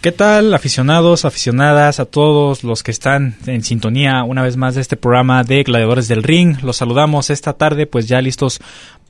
¿Qué tal, aficionados, aficionadas, a todos los que están en sintonía una vez más de este programa de Gladiadores del Ring? Los saludamos esta tarde, pues ya listos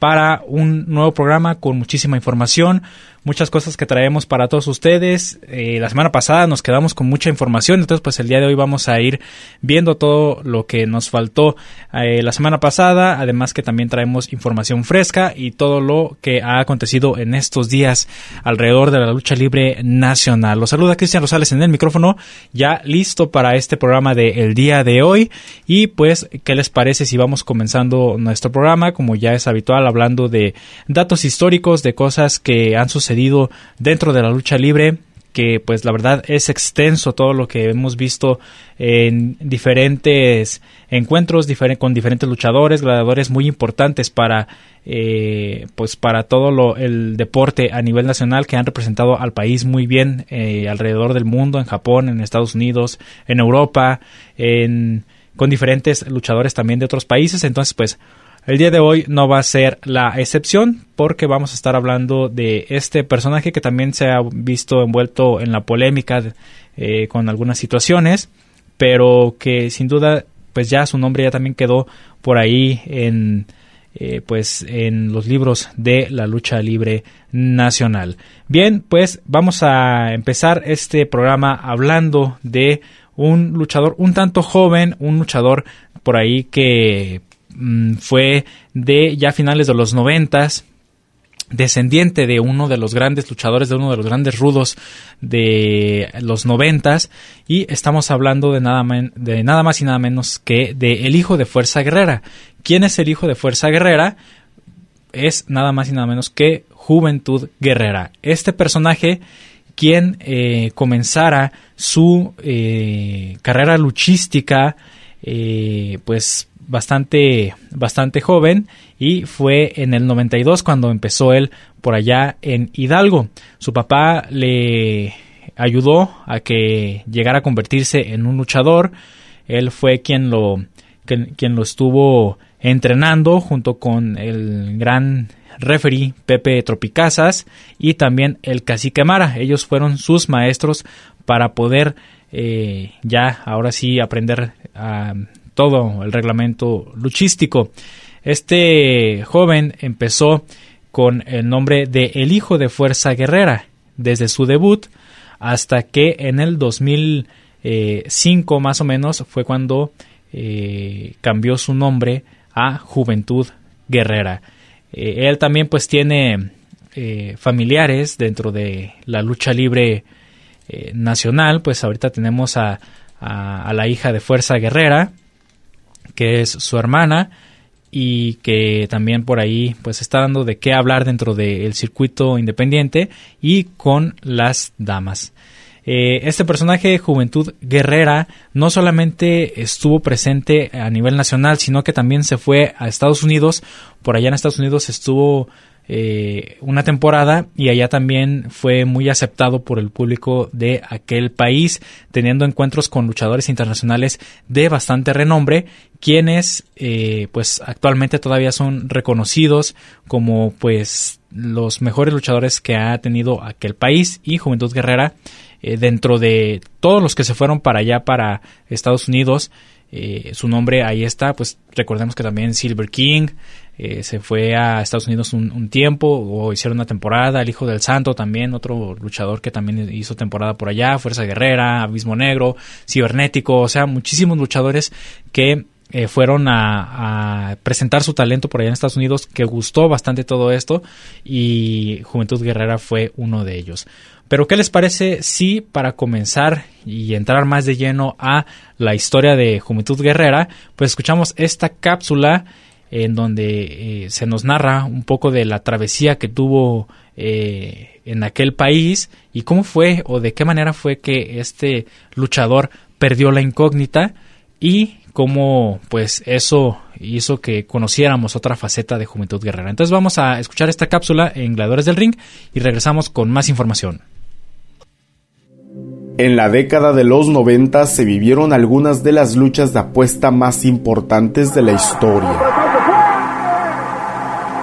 para un nuevo programa con muchísima información, muchas cosas que traemos para todos ustedes. Eh, la semana pasada nos quedamos con mucha información, entonces pues el día de hoy vamos a ir viendo todo lo que nos faltó eh, la semana pasada, además que también traemos información fresca y todo lo que ha acontecido en estos días alrededor de la lucha libre nacional. Los saluda Cristian Rosales en el micrófono, ya listo para este programa del el día de hoy y pues, ¿qué les parece si vamos comenzando nuestro programa? Como ya es habitual, hablando de datos históricos, de cosas que han sucedido dentro de la lucha libre que pues la verdad es extenso todo lo que hemos visto en diferentes encuentros con diferentes luchadores, gladiadores muy importantes para eh, pues para todo lo, el deporte a nivel nacional que han representado al país muy bien eh, alrededor del mundo, en Japón, en Estados Unidos, en Europa, en, con diferentes luchadores también de otros países. Entonces pues el día de hoy no va a ser la excepción porque vamos a estar hablando de este personaje que también se ha visto envuelto en la polémica eh, con algunas situaciones, pero que sin duda pues ya su nombre ya también quedó por ahí en eh, pues en los libros de la lucha libre nacional. Bien, pues vamos a empezar este programa hablando de un luchador un tanto joven, un luchador por ahí que Mm, fue de ya finales de los noventas, descendiente de uno de los grandes luchadores, de uno de los grandes rudos de los noventas, y estamos hablando de nada, de nada más y nada menos que de el hijo de Fuerza Guerrera. ¿Quién es el hijo de Fuerza Guerrera? Es nada más y nada menos que Juventud Guerrera. Este personaje quien eh, comenzara su eh, carrera luchística eh, pues bastante, bastante joven y fue en el 92 cuando empezó él por allá en Hidalgo. Su papá le ayudó a que llegara a convertirse en un luchador. Él fue quien lo, quien, lo estuvo entrenando junto con el gran referee Pepe Tropicazas y también el cacique Mara. Ellos fueron sus maestros para poder eh, ya ahora sí aprender a todo el reglamento luchístico. Este joven empezó con el nombre de El Hijo de Fuerza Guerrera desde su debut hasta que en el 2005 más o menos fue cuando eh, cambió su nombre a Juventud Guerrera. Eh, él también pues tiene eh, familiares dentro de la lucha libre nacional, pues ahorita tenemos a, a, la hija de Fuerza Guerrera, que es su hermana y que también por ahí pues está dando de qué hablar dentro del circuito independiente y con las damas. Eh, este personaje, Juventud Guerrera, no solamente estuvo presente a nivel nacional, sino que también se fue a Estados Unidos. Por allá en Estados Unidos estuvo eh, una temporada y allá también fue muy aceptado por el público de aquel país, teniendo encuentros con luchadores internacionales de bastante renombre, quienes eh, pues actualmente todavía son reconocidos como pues los mejores luchadores que ha tenido aquel país y Juventud Guerrera eh, dentro de todos los que se fueron para allá para Estados Unidos su nombre ahí está pues recordemos que también Silver King eh, se fue a Estados Unidos un, tiempo o hicieron una temporada. El Hijo del Santo también, otro luchador que también hizo temporada por allá. Fuerza Guerrera, Abismo Negro, Cibernético, o sea, muchísimos luchadores que eh, fueron a, presentar su talento por allá en Estados Unidos, que gustó bastante todo esto y Juventud Guerrera fue uno de ellos. Pero ¿qué les parece si para comenzar y entrar más de lleno a la historia de Juventud Guerrera, pues escuchamos esta cápsula en donde eh, se nos narra un poco de la travesía que tuvo eh, en aquel país y cómo fue o de qué manera fue que este luchador perdió la incógnita y cómo pues eso hizo que conociéramos otra faceta de Juventud Guerrera. Entonces vamos a escuchar esta cápsula en Gladiadores del Ring y regresamos con más información. En la década de los 90 se vivieron algunas de las luchas de apuesta más importantes de la historia.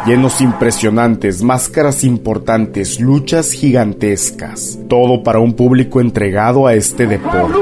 Llenos impresionantes, máscaras importantes, luchas gigantescas. Todo para un público entregado a este deporte.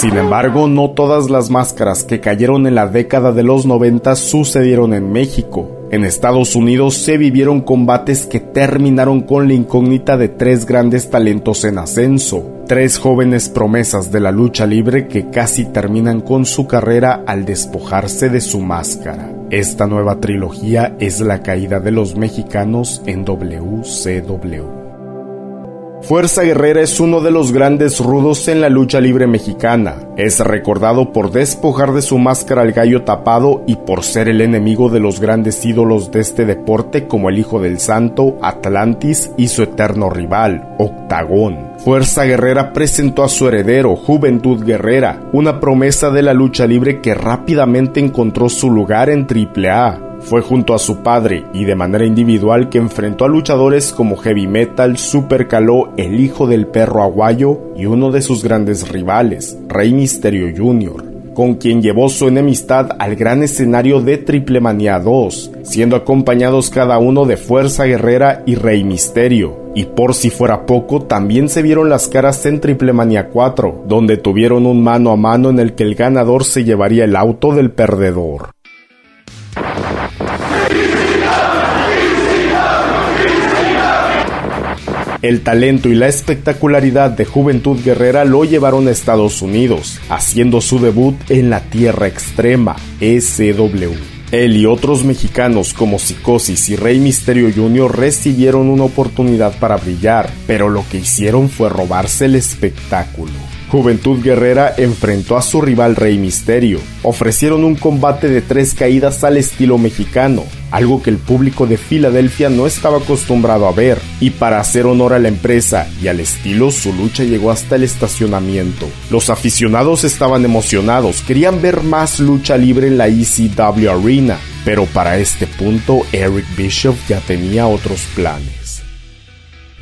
Sin embargo, no todas las máscaras que cayeron en la década de los 90 sucedieron en México. En Estados Unidos se vivieron combates que terminaron con la incógnita de tres grandes talentos en ascenso, tres jóvenes promesas de la lucha libre que casi terminan con su carrera al despojarse de su máscara. Esta nueva trilogía es la caída de los mexicanos en WCW. Fuerza Guerrera es uno de los grandes rudos en la lucha libre mexicana. Es recordado por despojar de su máscara al gallo tapado y por ser el enemigo de los grandes ídolos de este deporte como el Hijo del Santo, Atlantis y su eterno rival, Octagón. Fuerza Guerrera presentó a su heredero, Juventud Guerrera, una promesa de la lucha libre que rápidamente encontró su lugar en AAA. Fue junto a su padre y de manera individual que enfrentó a luchadores como Heavy Metal, Super Caló, el hijo del perro aguayo y uno de sus grandes rivales, Rey Misterio Jr., con quien llevó su enemistad al gran escenario de Triple Manía 2, siendo acompañados cada uno de Fuerza Guerrera y Rey Misterio. Y por si fuera poco, también se vieron las caras en Triple Manía 4, donde tuvieron un mano a mano en el que el ganador se llevaría el auto del perdedor. El talento y la espectacularidad de Juventud Guerrera lo llevaron a Estados Unidos, haciendo su debut en la Tierra Extrema, SW. Él y otros mexicanos como Psicosis y Rey Misterio Jr. recibieron una oportunidad para brillar, pero lo que hicieron fue robarse el espectáculo. Juventud Guerrera enfrentó a su rival Rey Misterio. Ofrecieron un combate de tres caídas al estilo mexicano, algo que el público de Filadelfia no estaba acostumbrado a ver, y para hacer honor a la empresa y al estilo, su lucha llegó hasta el estacionamiento. Los aficionados estaban emocionados, querían ver más lucha libre en la ECW Arena, pero para este punto Eric Bishop ya tenía otros planes.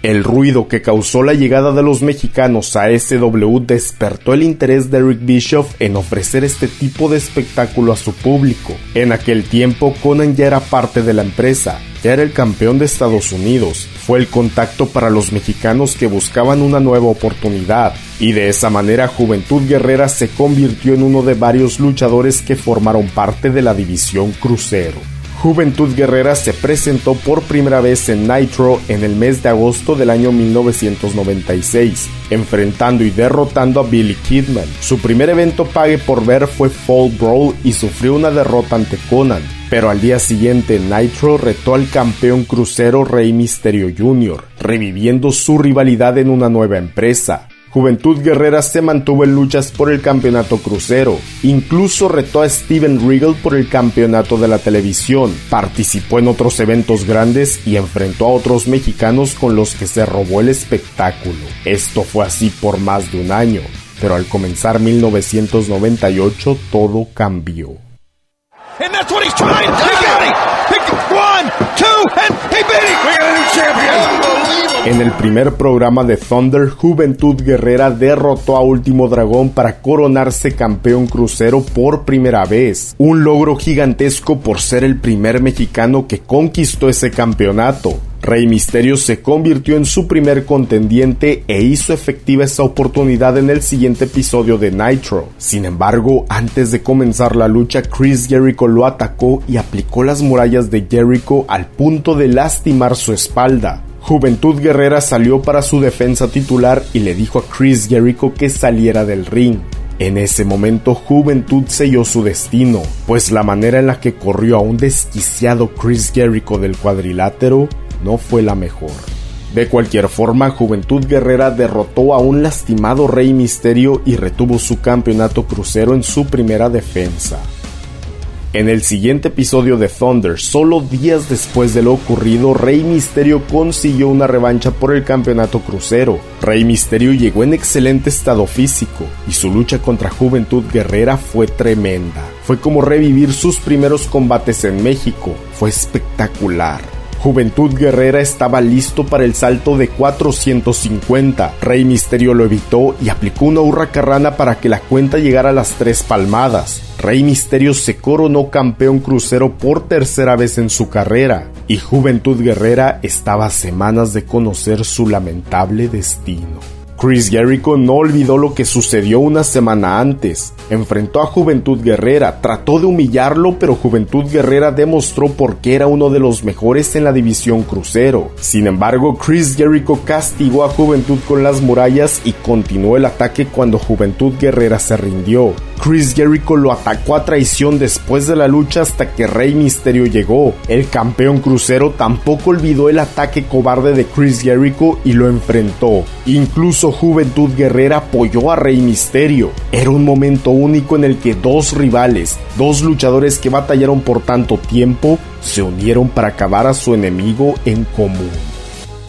El ruido que causó la llegada de los mexicanos a SW despertó el interés de Rick Bischoff en ofrecer este tipo de espectáculo a su público. En aquel tiempo Conan ya era parte de la empresa, ya era el campeón de Estados Unidos, fue el contacto para los mexicanos que buscaban una nueva oportunidad, y de esa manera Juventud Guerrera se convirtió en uno de varios luchadores que formaron parte de la división crucero. Juventud Guerrera se presentó por primera vez en Nitro en el mes de agosto del año 1996, enfrentando y derrotando a Billy Kidman. Su primer evento pague por ver fue Fall Brawl y sufrió una derrota ante Conan, pero al día siguiente Nitro retó al campeón crucero Rey Mysterio Jr., reviviendo su rivalidad en una nueva empresa. Juventud Guerrera se mantuvo en luchas por el campeonato crucero, incluso retó a Steven Regal por el campeonato de la televisión, participó en otros eventos grandes y enfrentó a otros mexicanos con los que se robó el espectáculo. Esto fue así por más de un año, pero al comenzar 1998 todo cambió. En el primer programa de Thunder, Juventud Guerrera derrotó a Último Dragón para coronarse campeón crucero por primera vez. Un logro gigantesco por ser el primer mexicano que conquistó ese campeonato. Rey Misterio se convirtió en su primer contendiente e hizo efectiva esa oportunidad en el siguiente episodio de Nitro. Sin embargo, antes de comenzar la lucha, Chris Jericho lo atacó y aplicó las murallas de Jericho al punto de lastimar su espalda. Juventud Guerrera salió para su defensa titular y le dijo a Chris Jericho que saliera del ring. En ese momento Juventud selló su destino, pues la manera en la que corrió a un desquiciado Chris Jericho del cuadrilátero no fue la mejor. De cualquier forma, Juventud Guerrera derrotó a un lastimado Rey Misterio y retuvo su campeonato crucero en su primera defensa. En el siguiente episodio de Thunder, solo días después de lo ocurrido, Rey Misterio consiguió una revancha por el campeonato crucero. Rey Misterio llegó en excelente estado físico y su lucha contra Juventud Guerrera fue tremenda. Fue como revivir sus primeros combates en México. Fue espectacular. Juventud Guerrera estaba listo para el salto de 450. Rey Misterio lo evitó y aplicó una hurracarrana para que la cuenta llegara a las tres palmadas. Rey Misterio se coronó campeón crucero por tercera vez en su carrera y Juventud Guerrera estaba a semanas de conocer su lamentable destino. Chris Jericho no olvidó lo que sucedió una semana antes. Enfrentó a Juventud Guerrera, trató de humillarlo, pero Juventud Guerrera demostró por qué era uno de los mejores en la división crucero. Sin embargo, Chris Jericho castigó a Juventud con las murallas y continuó el ataque cuando Juventud Guerrera se rindió. Chris Jericho lo atacó a traición después de la lucha hasta que Rey Misterio llegó. El campeón crucero tampoco olvidó el ataque cobarde de Chris Jericho y lo enfrentó. Incluso Juventud Guerrera apoyó a Rey Misterio. Era un momento único en el que dos rivales, dos luchadores que batallaron por tanto tiempo, se unieron para acabar a su enemigo en común.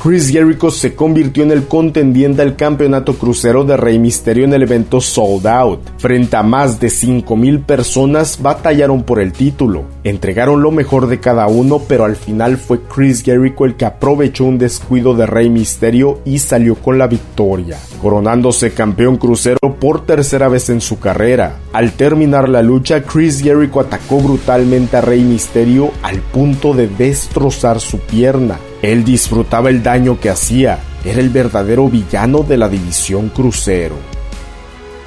Chris Jericho se convirtió en el contendiente al campeonato crucero de Rey Misterio en el evento Sold Out. Frente a más de 5.000 personas batallaron por el título. Entregaron lo mejor de cada uno, pero al final fue Chris Jericho el que aprovechó un descuido de Rey Misterio y salió con la victoria, coronándose campeón crucero por tercera vez en su carrera. Al terminar la lucha, Chris Jericho atacó brutalmente a Rey Misterio al punto de destrozar su pierna. Él disfrutaba el daño que hacía, era el verdadero villano de la división crucero.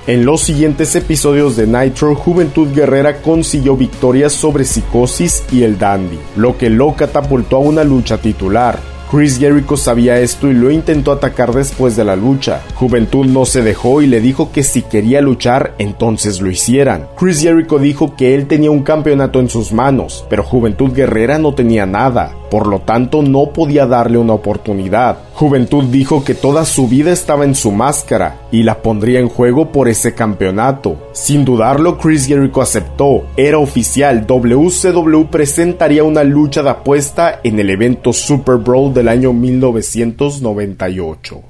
En los siguientes episodios de Nitro, Juventud Guerrera consiguió victorias sobre Psicosis y el Dandy, lo que lo catapultó a una lucha titular. Chris Jericho sabía esto y lo intentó atacar después de la lucha. Juventud no se dejó y le dijo que si quería luchar, entonces lo hicieran. Chris Jericho dijo que él tenía un campeonato en sus manos, pero Juventud Guerrera no tenía nada por lo tanto no podía darle una oportunidad. Juventud dijo que toda su vida estaba en su máscara y la pondría en juego por ese campeonato. Sin dudarlo, Chris Jericho aceptó. Era oficial, WCW presentaría una lucha de apuesta en el evento Super Bowl del año 1998.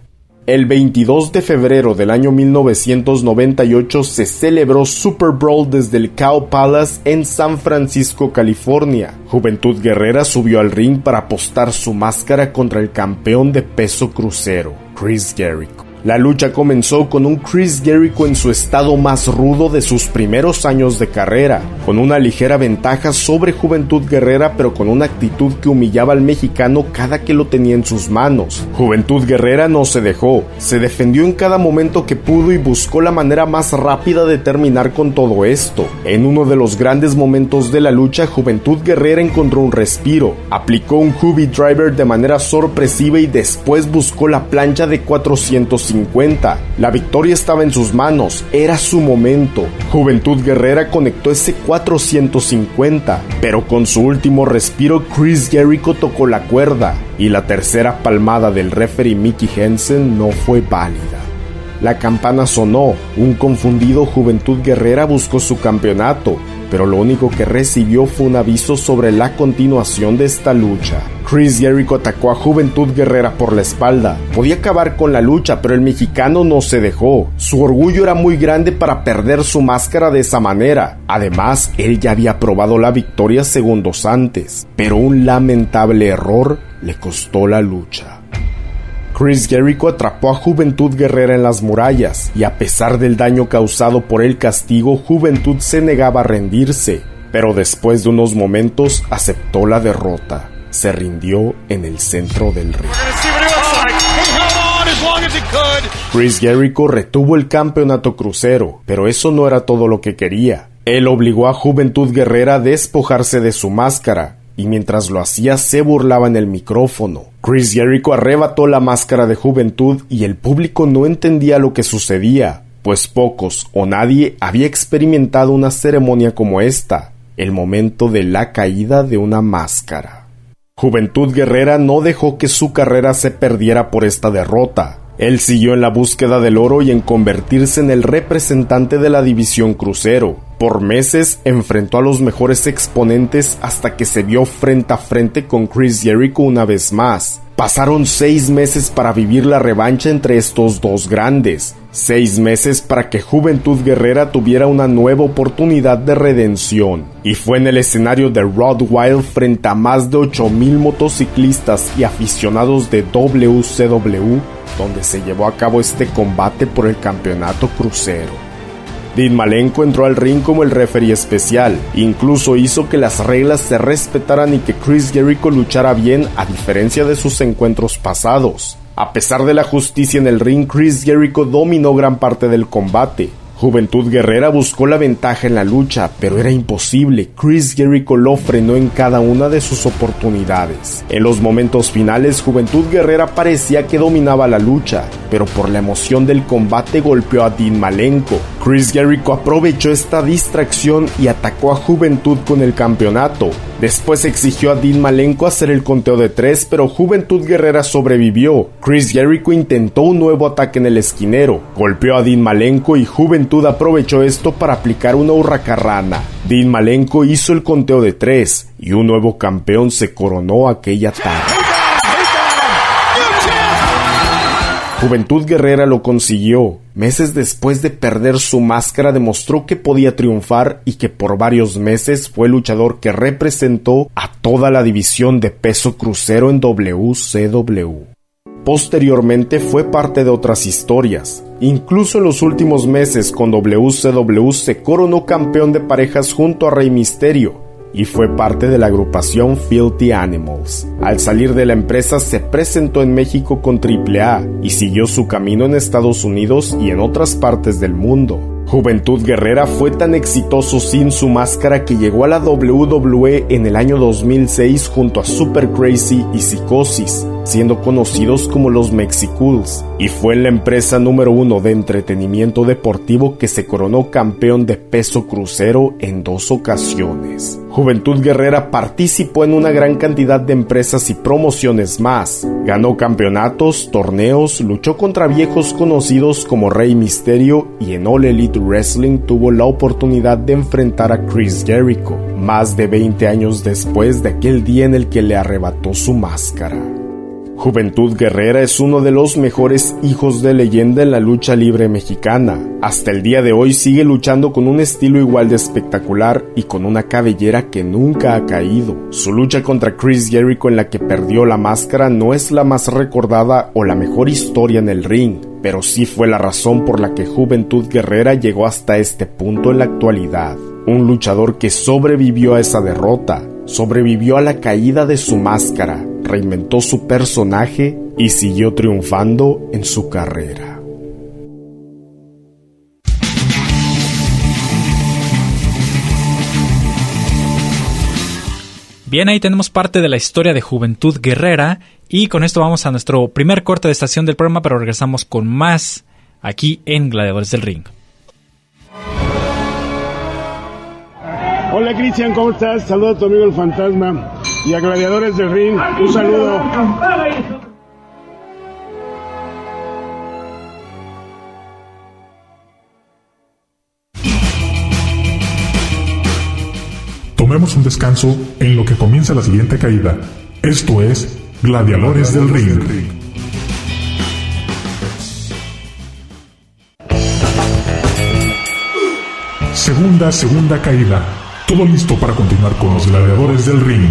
El 22 de febrero del año 1998 se celebró Super Bowl desde el Cow Palace en San Francisco, California. Juventud Guerrera subió al ring para apostar su máscara contra el campeón de peso crucero, Chris Jericho. La lucha comenzó con un Chris Jericho en su estado más rudo de sus primeros años de carrera, con una ligera ventaja sobre Juventud Guerrera pero con una actitud que humillaba al mexicano cada que lo tenía en sus manos. Juventud Guerrera no se dejó, se defendió en cada momento que pudo y buscó la manera más rápida de terminar con todo esto. En uno de los grandes momentos de la lucha, Juventud Guerrera encontró un respiro, aplicó un Hubby Driver de manera sorpresiva y después buscó la plancha de 400 la victoria estaba en sus manos, era su momento. Juventud Guerrera conectó ese 450, pero con su último respiro Chris Jericho tocó la cuerda y la tercera palmada del referee Mickey Hensen no fue válida. La campana sonó, un confundido Juventud Guerrera buscó su campeonato, pero lo único que recibió fue un aviso sobre la continuación de esta lucha. Chris Jericho atacó a Juventud Guerrera por la espalda. Podía acabar con la lucha, pero el mexicano no se dejó. Su orgullo era muy grande para perder su máscara de esa manera. Además, él ya había probado la victoria segundos antes, pero un lamentable error le costó la lucha. Chris Jericho atrapó a Juventud Guerrera en las murallas y a pesar del daño causado por el castigo, Juventud se negaba a rendirse, pero después de unos momentos aceptó la derrota. Se rindió en el centro del ring. Chris Jericho retuvo el campeonato crucero, pero eso no era todo lo que quería. Él obligó a Juventud Guerrera a despojarse de su máscara y mientras lo hacía se burlaba en el micrófono. Chris Jericho arrebató la máscara de juventud y el público no entendía lo que sucedía, pues pocos o nadie había experimentado una ceremonia como esta, el momento de la caída de una máscara. Juventud Guerrera no dejó que su carrera se perdiera por esta derrota. Él siguió en la búsqueda del oro y en convertirse en el representante de la división crucero. Por meses enfrentó a los mejores exponentes hasta que se vio frente a frente con Chris Jericho una vez más. Pasaron seis meses para vivir la revancha entre estos dos grandes, seis meses para que Juventud Guerrera tuviera una nueva oportunidad de redención, y fue en el escenario de Rod Wild frente a más de 8000 motociclistas y aficionados de WCW donde se llevó a cabo este combate por el campeonato crucero. Dean Malenko entró al ring como el referee especial, incluso hizo que las reglas se respetaran y que Chris Jericho luchara bien a diferencia de sus encuentros pasados. A pesar de la justicia en el ring, Chris Jericho dominó gran parte del combate, Juventud Guerrera buscó la ventaja en la lucha, pero era imposible. Chris Jericho lo frenó en cada una de sus oportunidades. En los momentos finales, Juventud Guerrera parecía que dominaba la lucha, pero por la emoción del combate golpeó a Dean Malenko. Chris Jericho aprovechó esta distracción y atacó a Juventud con el campeonato. Después exigió a Dean Malenko hacer el conteo de tres, pero Juventud Guerrera sobrevivió. Chris Jericho intentó un nuevo ataque en el esquinero, golpeó a Dean Malenko y Juventud aprovechó esto para aplicar una hurracarrana. Dean Malenko hizo el conteo de tres y un nuevo campeón se coronó aquella tarde. Juventud Guerrera lo consiguió. Meses después de perder su máscara demostró que podía triunfar y que por varios meses fue luchador que representó a toda la división de peso crucero en WCW. Posteriormente fue parte de otras historias. Incluso en los últimos meses con WCW se coronó campeón de parejas junto a Rey Misterio, y fue parte de la agrupación Filthy Animals. Al salir de la empresa se presentó en México con AAA y siguió su camino en Estados Unidos y en otras partes del mundo. Juventud Guerrera fue tan exitoso sin su máscara que llegó a la WWE en el año 2006 junto a Super Crazy y Psicosis, siendo conocidos como los Mexicools, y fue la empresa número uno de entretenimiento deportivo que se coronó campeón de peso crucero en dos ocasiones. Juventud Guerrera participó en una gran cantidad de empresas y promociones más. Ganó campeonatos, torneos, luchó contra viejos conocidos como Rey Misterio y en All Elite Wrestling tuvo la oportunidad de enfrentar a Chris Jericho, más de 20 años después de aquel día en el que le arrebató su máscara. Juventud Guerrera es uno de los mejores hijos de leyenda en la lucha libre mexicana. Hasta el día de hoy sigue luchando con un estilo igual de espectacular y con una cabellera que nunca ha caído. Su lucha contra Chris Jericho en la que perdió la máscara no es la más recordada o la mejor historia en el ring, pero sí fue la razón por la que Juventud Guerrera llegó hasta este punto en la actualidad. Un luchador que sobrevivió a esa derrota, sobrevivió a la caída de su máscara, reinventó su personaje y siguió triunfando en su carrera. Bien, ahí tenemos parte de la historia de Juventud Guerrera y con esto vamos a nuestro primer corte de estación del programa, pero regresamos con más aquí en Gladiadores del Ring. Hola Cristian, ¿cómo estás? Saludos a tu amigo el fantasma y a Gladiadores del Ring. Un saludo. Tomemos un descanso en lo que comienza la siguiente caída. Esto es Gladiadores del Ring. Segunda, segunda caída. Todo listo para continuar con los gladiadores del ring.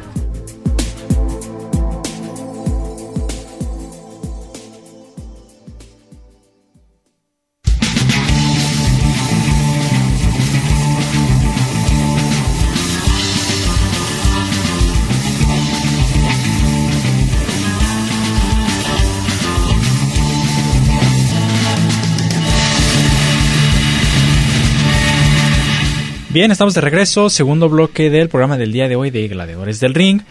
Bien, estamos de regreso, segundo bloque del programa del día de hoy de Gladiadores del Ring.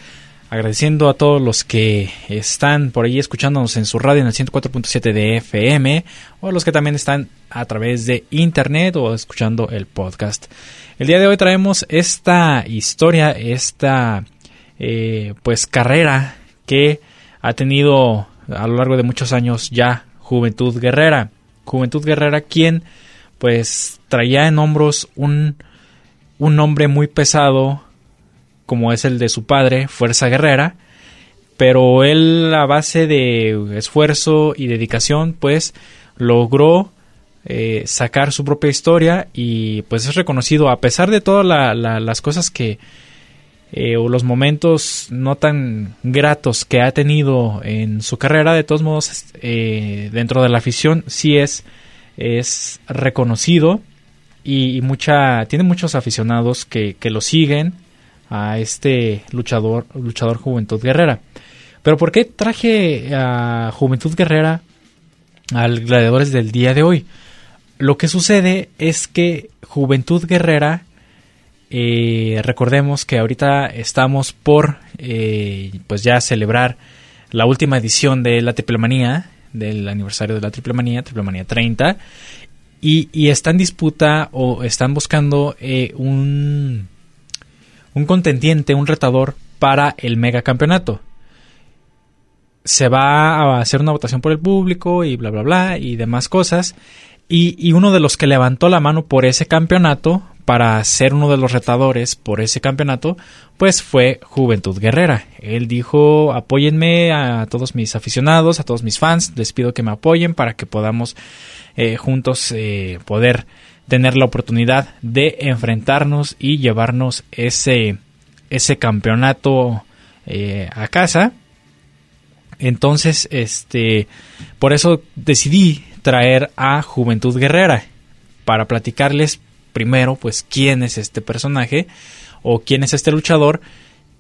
Agradeciendo a todos los que están por ahí escuchándonos en su radio en el 104.7 de FM o los que también están a través de internet o escuchando el podcast. El día de hoy traemos esta historia, esta eh, pues carrera que ha tenido a lo largo de muchos años ya Juventud Guerrera. Juventud Guerrera quien pues traía en hombros un un nombre muy pesado como es el de su padre, Fuerza Guerrera, pero él a base de esfuerzo y dedicación pues logró eh, sacar su propia historia y pues es reconocido. A pesar de todas las cosas que eh, o los momentos no tan gratos que ha tenido en su carrera de todos modos eh, dentro de la afición sí es es reconocido y, mucha tiene muchos aficionados que, lo siguen a este luchador luchador Juventud Guerrera. Pero ¿por qué traje a Juventud Guerrera al Gladiadores del día de hoy? Lo que sucede es que Juventud Guerrera, eh, recordemos que ahorita estamos por, eh, pues ya celebrar la última edición de la Triplemanía, del aniversario de la Triplemanía, Triplemanía 30, y, está en disputa o están buscando eh, un, un contendiente, un retador para el megacampeonato. Se va a hacer una votación por el público y bla, bla, bla y demás cosas. Y, y, uno de los que levantó la mano por ese campeonato, para ser uno de los retadores por ese campeonato, pues fue Juventud Guerrera. Él dijo, apóyenme a todos mis aficionados, a todos mis fans, les pido que me apoyen para que podamos eh, juntos eh, poder tener la oportunidad de enfrentarnos y llevarnos ese, ese campeonato eh, a casa. Entonces, este, por eso decidí traer a Juventud Guerrera para platicarles primero, pues, quién es este personaje o quién es este luchador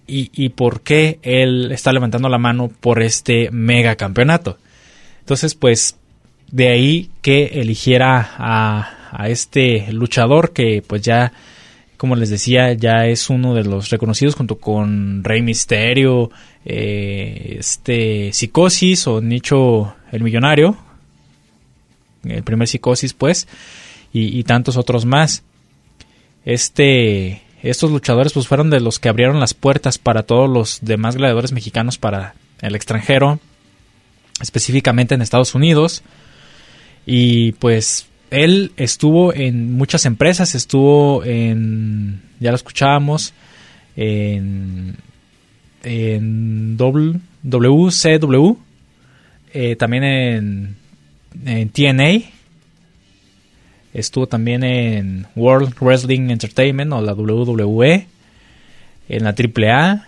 y, y por qué él está levantando la mano por este mega campeonato. Entonces, pues, de ahí que eligiera a, a, este luchador que pues ya como les decía ya es uno de los reconocidos junto con Rey Misterio eh, este Psicosis o Nicho el Millonario. El primer Psicosis pues y, y tantos otros más. Este estos luchadores pues fueron de los que abrieron las puertas para todos los demás gladiadores mexicanos para el extranjero específicamente en Estados Unidos y pues él estuvo en muchas empresas, estuvo en, ya lo escuchábamos, en, en WCW, eh, también en, en TNA, estuvo también en World Wrestling Entertainment o la WWE, en la AAA,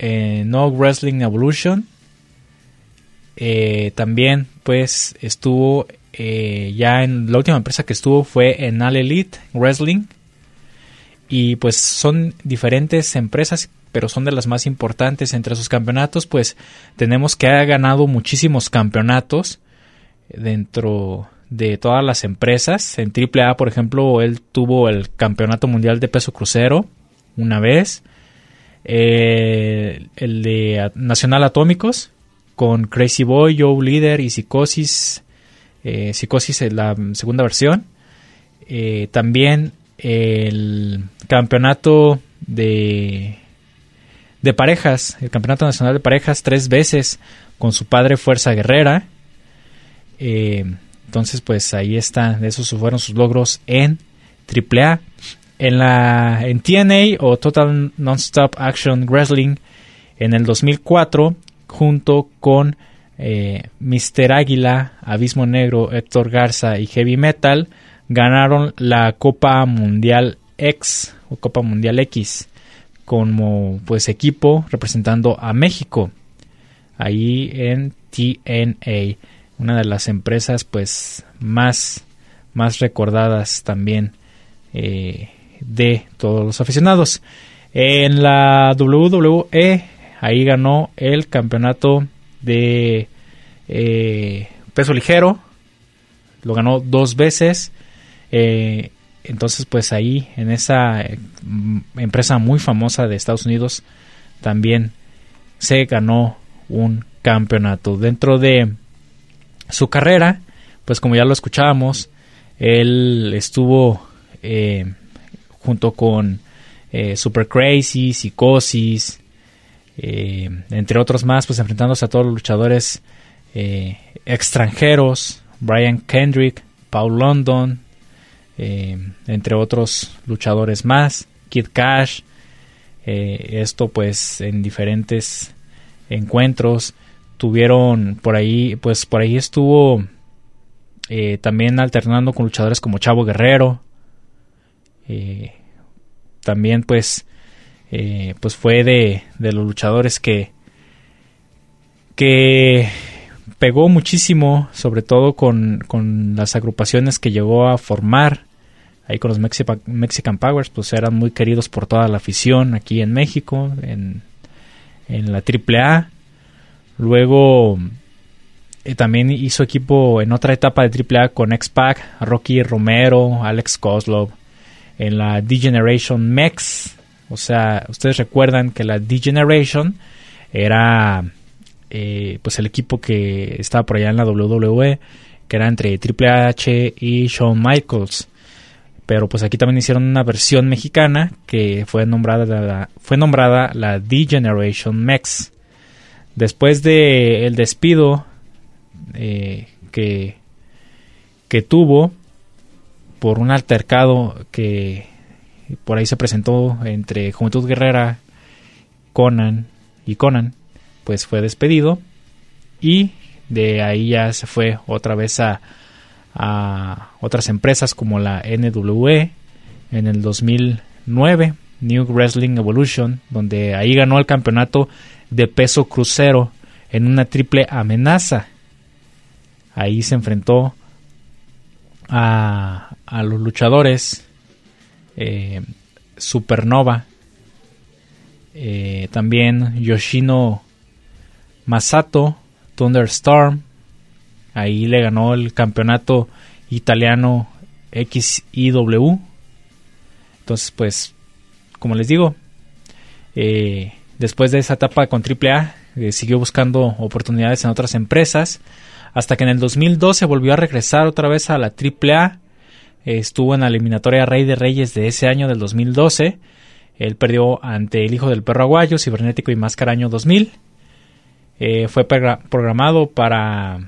en No Wrestling Evolution, eh, también pues estuvo eh, ya en la última empresa que estuvo fue en All Elite Wrestling. Y pues son diferentes empresas, pero son de las más importantes entre sus campeonatos. Pues tenemos que ha ganado muchísimos campeonatos dentro de todas las empresas. En AAA, por ejemplo, él tuvo el campeonato mundial de peso crucero una vez. Eh, el de Nacional Atómicos con Crazy Boy, Joe Leader y Psicosis eh, Psicosis la segunda versión. Eh, también el campeonato de, de parejas, el campeonato nacional de parejas tres veces con su padre Fuerza Guerrera. Eh, entonces, pues ahí está, esos fueron sus logros en AAA. En la en TNA o Total Nonstop Action Wrestling en el 2004 junto con eh, Mister Águila, Abismo Negro, Héctor Garza y Heavy Metal ganaron la Copa Mundial X o Copa Mundial X como pues equipo representando a México ahí en TNA una de las empresas pues más más recordadas también eh, de todos los aficionados. En la WWE ahí ganó el campeonato de eh, peso ligero. Lo ganó dos veces. Eh, entonces, pues ahí, en esa empresa muy famosa de Estados Unidos, también se ganó un campeonato. Dentro de su carrera, pues como ya lo escuchábamos, él estuvo eh, junto con Super Crazy, Psicosis, eh, entre otros más, pues enfrentándose a todos los luchadores extranjeros, Brian Kendrick, Paul London, entre otros luchadores más, Kid Cash, esto pues en diferentes encuentros tuvieron por ahí pues por ahí estuvo eh, también alternando con luchadores como Chavo Guerrero. Eh, también pues, eh, pues fue de, de, los luchadores que, que pegó muchísimo, sobre todo con, con las agrupaciones que llegó a formar. Ahí con los Mexican Powers, pues eran muy queridos por toda la afición aquí en México, en, en la AAA. Luego también hizo equipo en otra etapa de AAA con X-Pac, Rocky Romero, Alex Kozlov, en la D-Generation Mex. O sea, ustedes recuerdan que la D-Generation era eh, pues el equipo que estaba por allá en la WWE, que era entre Triple H y Shawn Michaels. Pero pues aquí también hicieron una versión mexicana que fue nombrada la, fue nombrada la D-Generation Mex. Después del el despido eh, que, que tuvo por un altercado que por ahí se presentó entre Juventud Guerrera, Conan y Conan, pues fue despedido y de ahí ya se fue otra vez a, a otras empresas como la NWE en el 2009, New Wrestling Evolution, donde ahí ganó el campeonato de peso crucero en una triple amenaza. Ahí se enfrentó a, los luchadores eh, Supernova, eh, también Yoshino Masato, Thunderstorm. Ahí le ganó el campeonato italiano XIW. Entonces, pues, como les digo, eh, después de esa etapa con AAA, siguió buscando oportunidades en otras empresas hasta que en el 2012 volvió a regresar otra vez a la AAA. Estuvo en la eliminatoria Rey de Reyes de ese año del 2012. Él perdió ante el hijo del perro aguayo, Cibernético y Máscara año 2000. Eh, fue programado para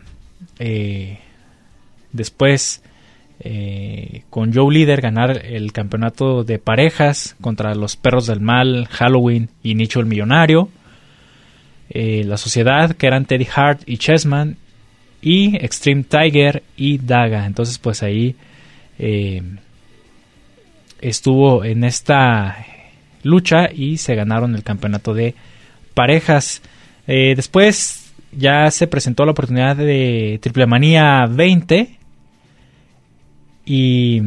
eh, después eh, con Joe Leader ganar el campeonato de parejas contra los perros del mal, Halloween y Nicho el Millonario. la sociedad, que eran Teddy Hart y Chessman, y Extreme Tiger y Daga. Entonces pues ahí eh, estuvo en esta lucha y se ganaron el campeonato de parejas. Eh, después ya se presentó la oportunidad de Triple Manía 20 y,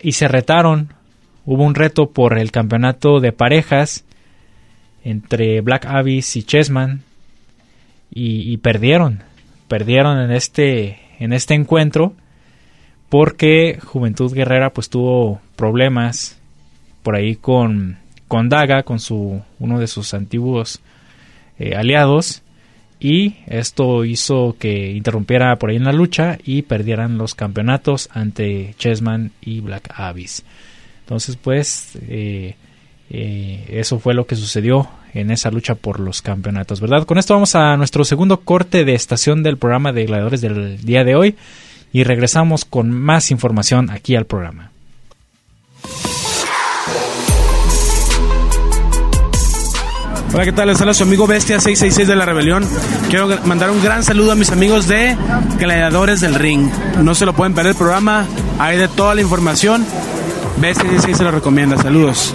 y se retaron. Hubo un reto por el campeonato de parejas entre Black Abyss y Chessman y perdieron perdieron en este, en este encuentro porque Juventud Guerrera pues tuvo problemas por ahí con, con Daga, con su, uno de sus antiguos eh, aliados y esto hizo que interrumpiera por ahí en la lucha y perdieran los campeonatos ante Chessman y Black Abyss. Entonces pues eh, eh, eso fue lo que sucedió en esa lucha por los campeonatos, ¿verdad? Con esto vamos a nuestro segundo corte de estación del programa de gladiadores del día de hoy y regresamos con más información aquí al programa. Hola, ¿qué tal? Les habla su amigo Bestia 666 de la Rebelión. Quiero mandar un gran saludo a mis amigos de Gladiadores del Ring. No se lo pueden perder el programa, hay de toda la información. Bestia 666 se lo recomienda. Saludos.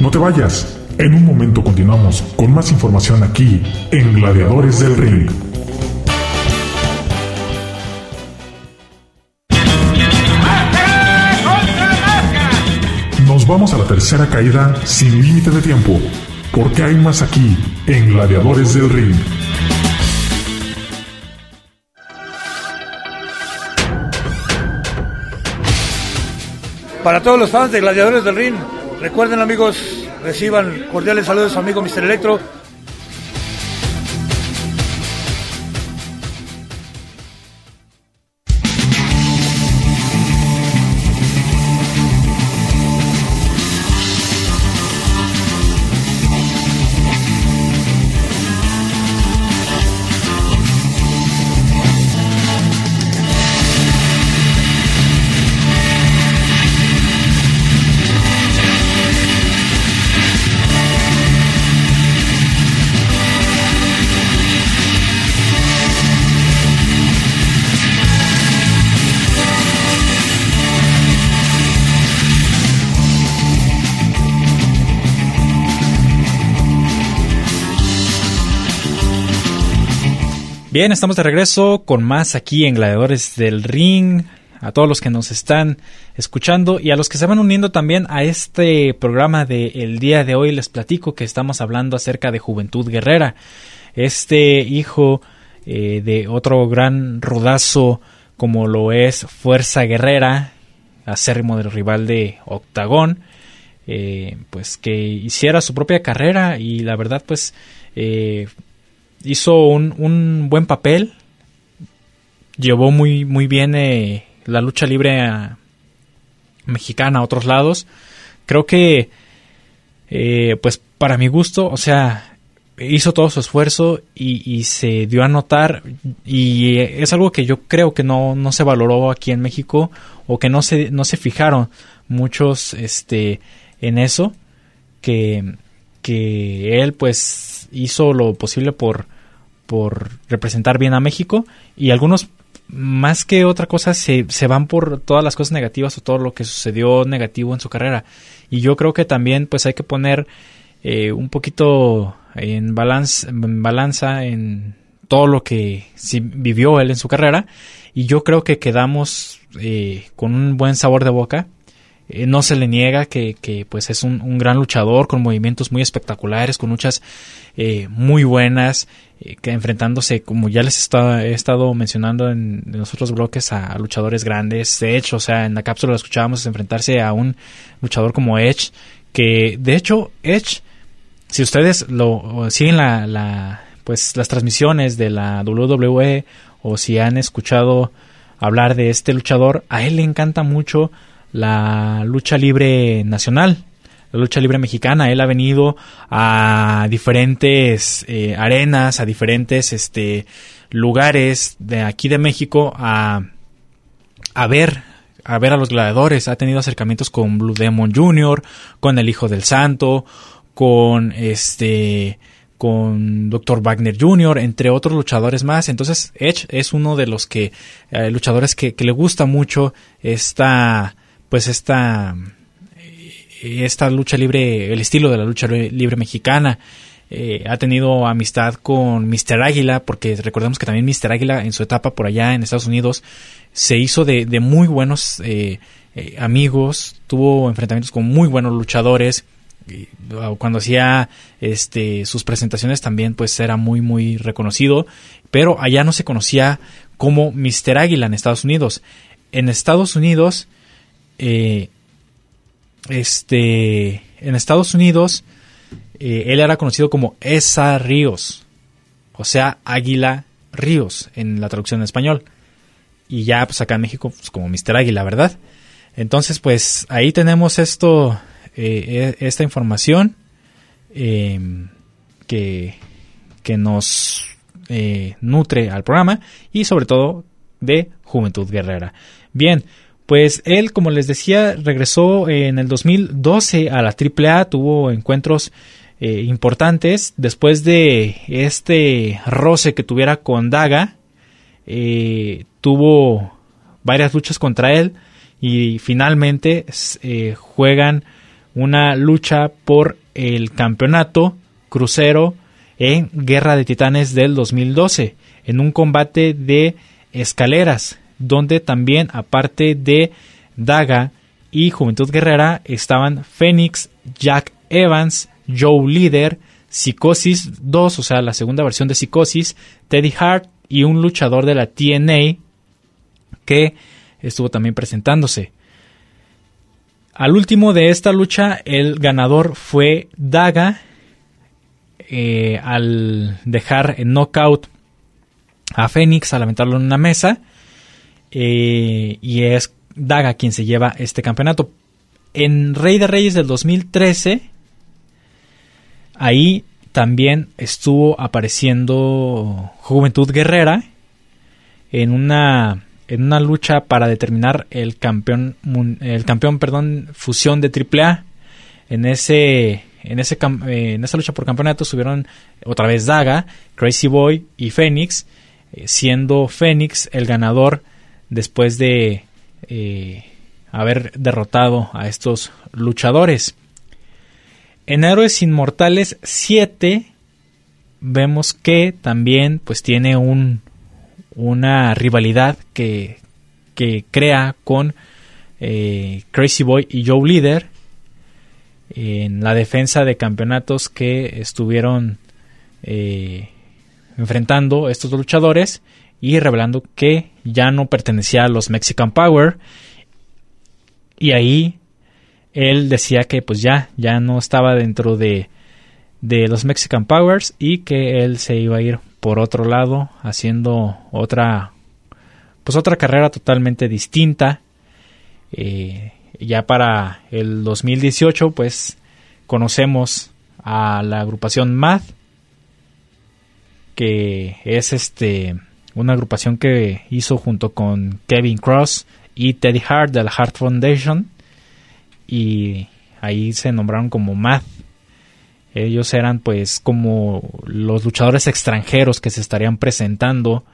No te vayas. En un momento continuamos con más información aquí en Gladiadores del Ring. Nos vamos a la tercera caída sin límite de tiempo, porque hay más aquí en Gladiadores del Ring. Para todos los fans de Gladiadores del Ring, recuerden amigos, reciban cordiales saludos a su amigo Mr. Electro Bien, estamos de regreso con más aquí en Gladiadores del Ring. A todos los que nos están escuchando y a los que se van uniendo también a este programa de el día de hoy les platico que estamos hablando acerca de Juventud Guerrera. Este hijo eh, de otro gran rodazo como lo es Fuerza Guerrera, acérrimo del rival de Octagón, eh, pues que hiciera su propia carrera y la verdad pues eh, hizo un, un buen papel, llevó muy, muy bien eh, la lucha libre mexicana a otros lados. Creo que, eh, pues para mi gusto, o sea, hizo todo su esfuerzo y, se dio a notar y es algo que yo creo que no, no se valoró aquí en México o que no se, no se fijaron muchos este, en eso, que, que él pues hizo lo posible por, por representar bien a México y algunos más que otra cosa se, se, van por todas las cosas negativas o todo lo que sucedió negativo en su carrera. Y yo creo que también pues hay que poner eh, un poquito en, balanza en todo lo que vivió él en su carrera. Y yo creo que quedamos eh, con un buen sabor de boca eh, no se le niega que, que pues es un, gran luchador con movimientos muy espectaculares, con luchas eh, muy buenas, eh, que enfrentándose, como ya les he estado mencionando en, los otros bloques, a, luchadores grandes. Edge, o sea, en la cápsula lo escuchábamos enfrentarse a un luchador como Edge, que de hecho Edge, si ustedes lo siguen la pues las transmisiones de la WWE o si han escuchado hablar de este luchador, a él le encanta mucho la lucha libre nacional, la lucha libre mexicana. Él ha venido a diferentes eh, arenas, a diferentes este, lugares de aquí de México a, a ver a ver a los gladiadores, ha tenido acercamientos con Blue Demon Jr., con el Hijo del Santo, con este con Dr. Wagner Jr., entre otros luchadores más. Entonces, Edge es uno de los que eh, luchadores que, que, le gusta mucho esta pues esta esta lucha libre, el estilo de la lucha libre mexicana. Eh, ha tenido amistad con Mr. Águila, porque recordemos que también Mr. Águila en su etapa por allá en Estados Unidos se hizo de, muy buenos eh, eh, amigos, tuvo enfrentamientos con muy buenos luchadores. Cuando hacía este, sus presentaciones también pues era muy muy reconocido, pero allá no se conocía como Mr. Águila en Estados Unidos. En Estados Unidos eh, este, en Estados Unidos, eh, él era conocido como Esa Ríos, o sea, Águila Ríos en la traducción en español. Y ya, pues acá en México, pues como Mr. Águila, ¿verdad? Entonces, pues ahí tenemos esto, eh, e, esta información em, que, que nos nutre al programa y sobre todo de Juventud Guerrera. Bien, pues él, como les decía, regresó en el 2012 a la AAA, tuvo encuentros eh, importantes después de este roce que tuviera con Daga. Eh, tuvo varias luchas contra él y finalmente eh, juegan una lucha por el campeonato crucero en Guerra de Titanes del 2012 en un combate de escaleras donde también, aparte de Daga y Juventud Guerrera, estaban Phoenix, Jack Evans, Joe Leader, Psicosis 2, o sea, la segunda versión de Psicosis, Teddy Hart y un luchador de la TNA que estuvo también presentándose. Al último de esta lucha, el ganador fue Daga. Eh, al dejar en knockout a Fénix, al aventarlo en una mesa. Eh, y es Daga quien se lleva este campeonato. En Rey de Reyes del 2013, ahí también estuvo apareciendo Juventud Guerrera en una en una lucha para determinar el campeón el campeón perdón fusión de AAA en ese en ese eh, en esa lucha por campeonato subieron otra vez Daga Crazy Boy y Phoenix eh, siendo Phoenix el ganador después de eh, haber derrotado a estos luchadores. En Héroes Inmortales 7 vemos que también pues tiene un una rivalidad que, crea con eh, Crazy Boy y Joe Leader en la defensa de campeonatos que estuvieron eh, enfrentando estos luchadores y revelando que ya no pertenecía a los Mexican Power. Y ahí él decía que pues ya ya no estaba dentro de de los Mexican Powers y que él se iba a ir por otro lado haciendo otra pues otra carrera totalmente distinta. Eh, ya para el 2018 pues conocemos a la agrupación MAD que es este una agrupación que hizo junto con Kevin Cross y Teddy Hart de la Hart Foundation y ahí se nombraron como MAD ellos eran pues como los luchadores extranjeros que se estarían presentando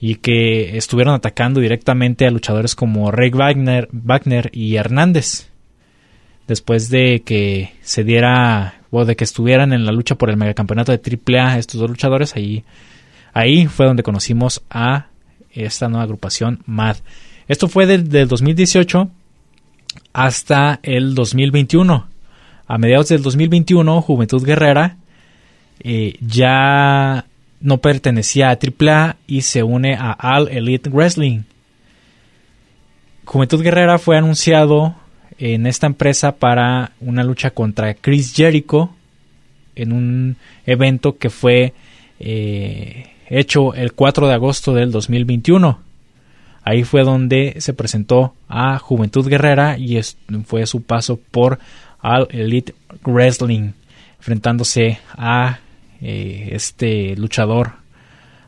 y que estuvieron atacando directamente a luchadores como Rick Wagner, Wagner y Hernández. Después de que se diera o de que estuvieran en la lucha por el megacampeonato de AAA estos dos luchadores, ahí, ahí fue donde conocimos a esta nueva agrupación MAD. Esto fue del 2018 hasta el 2021 a mediados del 2021, Juventud Guerrera eh, ya no pertenecía a AAA y se une a All Elite Wrestling. Juventud Guerrera fue anunciado en esta empresa para una lucha contra Chris Jericho en un evento que fue eh, hecho el 4 de agosto del 2021. Ahí fue donde se presentó a Juventud Guerrera y fue su paso por al Elite Wrestling, enfrentándose a eh, este luchador,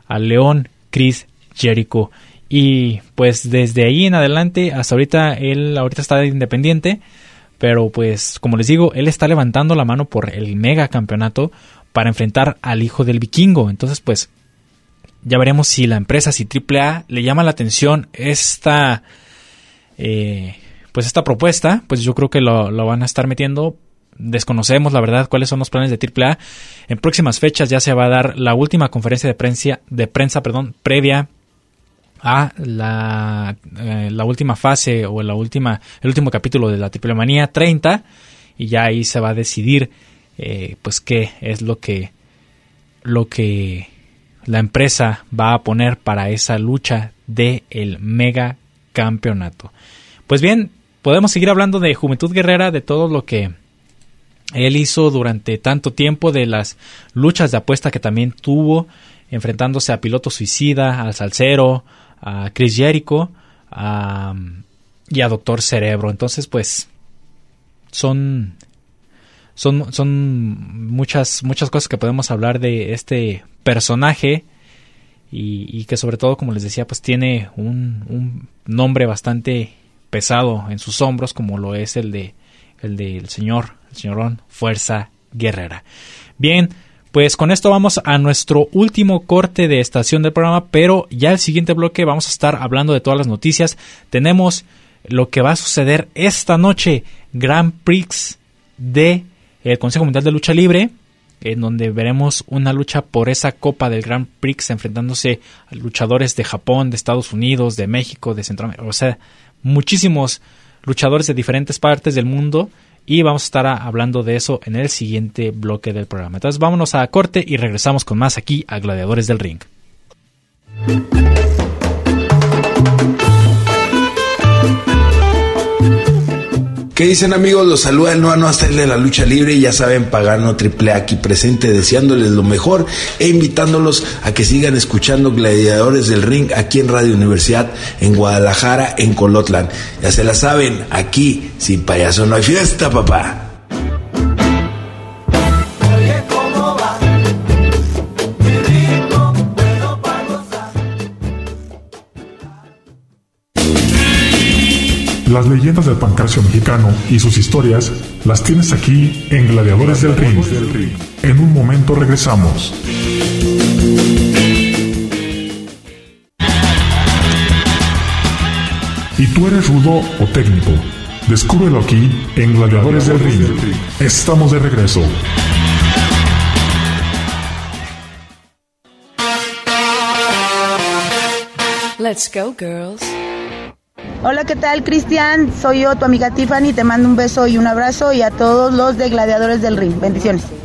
al León Chris Jericho. Y pues desde ahí en adelante, hasta ahorita, él ahorita está independiente, pero pues como les digo, él está levantando la mano por el mega campeonato para enfrentar al hijo del vikingo. Entonces pues ya veremos si la empresa, si AAA le llama la atención esta... Eh, pues esta propuesta, pues yo creo que lo, van a estar metiendo desconocemos la verdad cuáles son los planes de AAA. En próximas fechas ya se va a dar la última conferencia de prensa, de prensa perdón, previa a la, eh, la última fase o la última, el último capítulo de la Triple Manía 30 y ya ahí se va a decidir eh, pues qué es lo que lo que la empresa va a poner para esa lucha de el mega campeonato. Pues bien, podemos seguir hablando de Juventud Guerrera, de todo lo que él hizo durante tanto tiempo, de las luchas de apuesta que también tuvo, enfrentándose a Piloto Suicida, al Salcero, a Chris Jericho y a Doctor Cerebro. Entonces, pues, son, son, son muchas, muchas cosas que podemos hablar de este personaje. Y, que sobre todo, como les decía, pues tiene un, un nombre bastante pesado en sus hombros como lo es el de el del señor, el señorón Fuerza Guerrera. Bien, pues con esto vamos a nuestro último corte de estación del programa, pero ya el siguiente bloque vamos a estar hablando de todas las noticias. Tenemos lo que va a suceder esta noche, Grand Prix de el Consejo Mundial de Lucha Libre, en donde veremos una lucha por esa Copa del Grand Prix enfrentándose a luchadores de Japón, de Estados Unidos, de México, de Centroamérica, o sea, muchísimos luchadores de diferentes partes del mundo y vamos a estar hablando de eso en el siguiente bloque del programa. Entonces vámonos a corte y regresamos con más aquí a Gladiadores del Ring. ¿Qué dicen amigos? Los saluda el no hasta de la lucha libre ya saben, Pagano Triple aquí presente, deseándoles lo mejor e invitándolos a que sigan escuchando Gladiadores del Ring aquí en Radio Universidad, en Guadalajara, en Colotlan. Ya se la saben, aquí sin payaso no hay fiesta, papá. Las leyendas del pancracio mexicano y sus historias las tienes aquí en Gladiadores del Ring. En un momento regresamos. ¿Y tú eres rudo o técnico? Descúbrelo aquí en Gladiadores del Ring. Estamos de regreso. Let's go, girls. Hola, ¿qué tal, Cristian? Soy yo, tu amiga Tiffany. Te mando un beso y un abrazo y a todos los de Gladiadores del Ring. Bendiciones.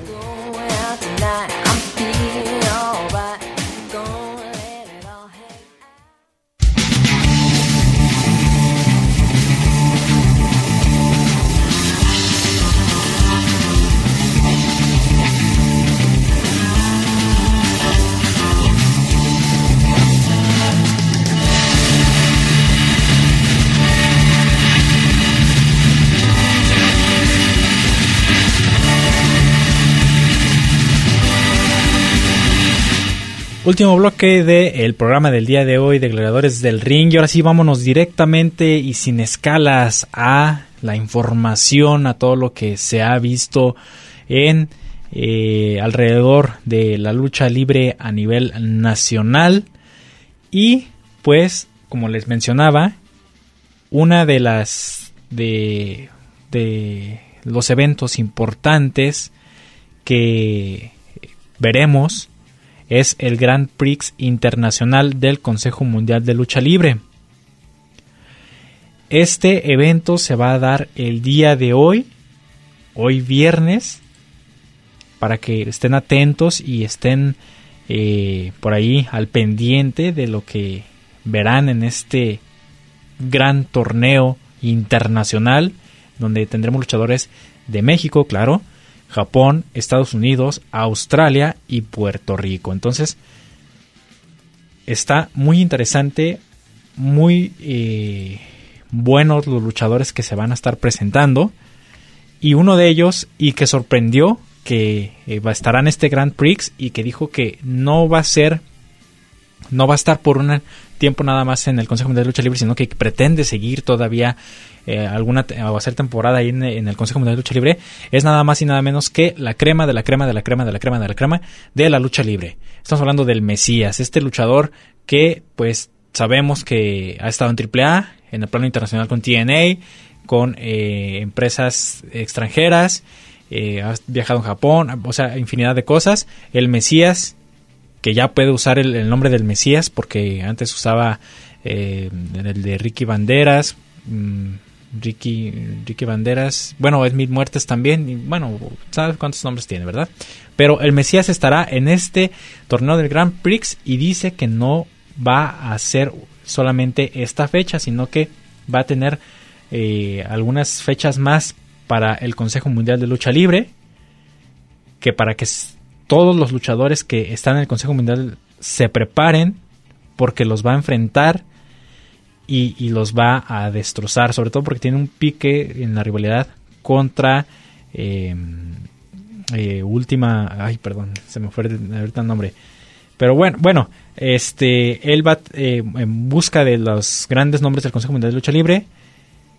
Último bloque del programa del día de hoy de Gladiadores del Ring. Y ahora sí, vámonos directamente y sin escalas a la información, a todo lo que se ha visto en eh, alrededor de la lucha libre a nivel nacional. Y pues, como les mencionaba, una de las de, de los eventos importantes que veremos es el Grand Prix Internacional del Consejo Mundial de Lucha Libre. Este evento se va a dar el día de hoy, hoy viernes, para que estén atentos y estén eh, por ahí al pendiente de lo que verán en este gran torneo internacional, donde tendremos luchadores de México, claro, Japón, Estados Unidos, Australia y Puerto Rico. Entonces, está muy interesante, muy eh, buenos los luchadores que se van a estar presentando. Y uno de ellos, y que sorprendió, que eh, en este Grand Prix y que dijo que no va a ser, no va a estar por un tiempo nada más en el Consejo Mundial de Lucha Libre, sino que pretende seguir todavía eh, alguna o hacer temporada ahí en, el Consejo Mundial de Lucha Libre, es nada más y nada menos que la crema de la crema de la crema de la crema de la crema de la lucha libre. Estamos hablando del Mesías, este luchador que pues sabemos que ha estado en AAA, en el plano internacional con TNA, con eh, empresas extranjeras, eh, ha viajado en Japón, o sea, infinidad de cosas. El Mesías, que ya puede usar el, nombre del Mesías, porque antes usaba el de Ricky Banderas, mm, Ricky, Ricky Banderas, bueno, es Mil Muertes también, y bueno, ¿sabes cuántos nombres tiene, verdad? Pero el Mesías estará en este torneo del Grand Prix y dice que no va a ser solamente esta fecha, sino que va a tener eh, algunas fechas más para el Consejo Mundial de Lucha Libre, que para que todos los luchadores que están en el Consejo Mundial se preparen, porque los va a enfrentar y, los va a destrozar, sobre todo porque tiene un pique en la rivalidad contra em, eh, última, ay perdón, se me fue ahorita el nombre, pero bueno, bueno, este, él va eh, en busca de los grandes nombres del Consejo Mundial de Lucha Libre,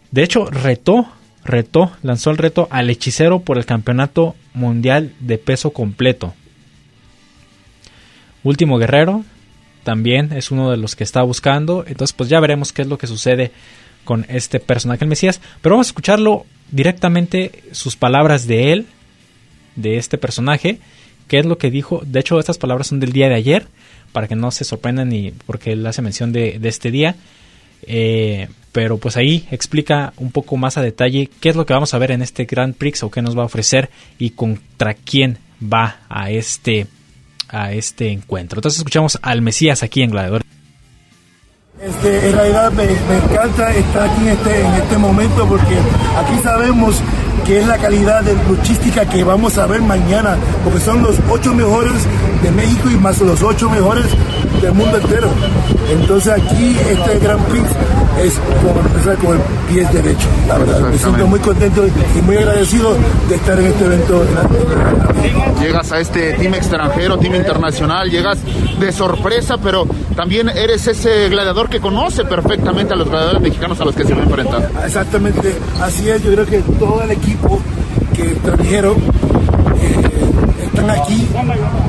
de hecho retó, retó, lanzó el reto al hechicero por el campeonato mundial de peso completo. Último guerrero, también es uno de los que está buscando. Entonces, pues ya veremos qué es lo que sucede con este personaje, el Mesías. Pero vamos a escucharlo directamente, sus palabras de él, de este personaje, qué es lo que dijo. De hecho, estas palabras son del día de ayer, para que no se sorprendan y porque él hace mención de, este día. Eh, pero pues ahí explica un poco más a detalle qué es lo que vamos a ver en este Grand Prix o qué nos va a ofrecer y contra quién va a este a este encuentro. Entonces escuchamos al Mesías aquí en Gladiador. Este, en realidad me, me encanta estar aquí en este, en este momento porque aquí sabemos que es la calidad de luchística que vamos a ver mañana, porque son los ocho mejores de México y más los ocho mejores del mundo entero. Entonces aquí este Gran Prix es como empezar con el pie derecho, la verdad. Me siento muy contento y muy agradecido de estar en este evento. Llegas a este team extranjero, team internacional, llegas de sorpresa, pero también eres ese gladiador que conoce perfectamente a los gladiadores mexicanos a los que se va a enfrentar. Exactamente, así es, yo creo que todo el equipo que trajeron eh, están aquí,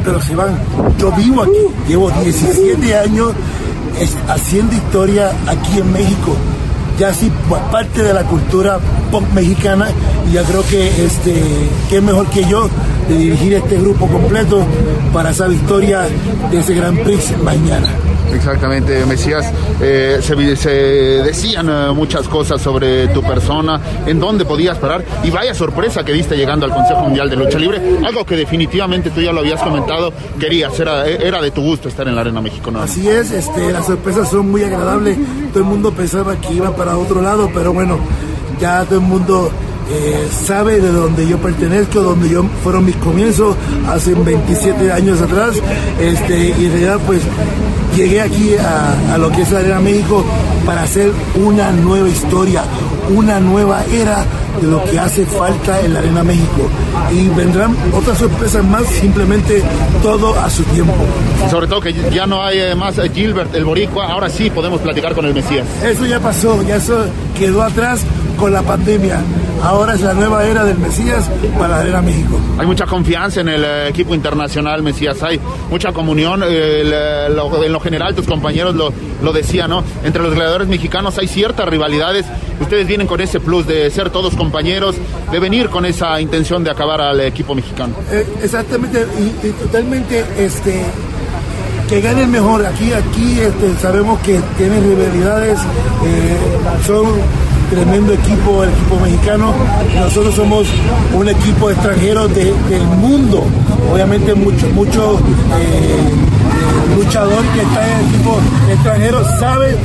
pero se van. Yo vivo aquí, llevo 17 años haciendo historia aquí en México. Ya así pues, parte de la cultura pop mexicana y ya creo que este que mejor que yo de dirigir este grupo completo para esa victoria de ese Gran Prix mañana. Exactamente, Mesías, eh, se, se decían eh, muchas cosas sobre tu persona, en dónde podías parar, y vaya sorpresa que diste llegando al Consejo Mundial de Lucha Libre, algo que definitivamente tú ya lo habías comentado, querías, era, de tu gusto estar en la Arena México. ¿no? Así es, este, las sorpresas son muy agradables. Todo el mundo pensaba que iba para otro lado, pero bueno, ya todo el mundo eh, sabe de dónde yo pertenezco, donde yo fueron mis comienzos hace 27 años atrás. Este, y en realidad, pues llegué aquí a, a lo que es la Arena México para hacer una nueva historia, una nueva era de lo que hace falta en la Arena México. Y vendrán otras sorpresas más, simplemente todo a su tiempo. Sobre todo que ya no hay más Gilbert, el boricua, ahora sí podemos platicar con el Mesías. Eso ya pasó, ya eso quedó atrás con la pandemia. Ahora es la nueva era del Mesías para la era México. Hay mucha confianza en el eh, equipo internacional, Mesías. Hay mucha comunión. eh, el, eh, lo- en lo general, tus compañeros lo, lo decían, ¿no? Entre los gladiadores mexicanos hay ciertas rivalidades. Ustedes vienen con ese plus de ser todos compañeros, de venir con esa intención de acabar al equipo mexicano. Eh, exactamente, y, y totalmente este que gane el mejor. Aquí, aquí este, sabemos que tienen rivalidades, eh, son tremendo equipo, el equipo mexicano. Nosotros somos un equipo extranjero de- del mundo. Obviamente mucho, mucho eh, luchador que está en el equipo extranjero sabe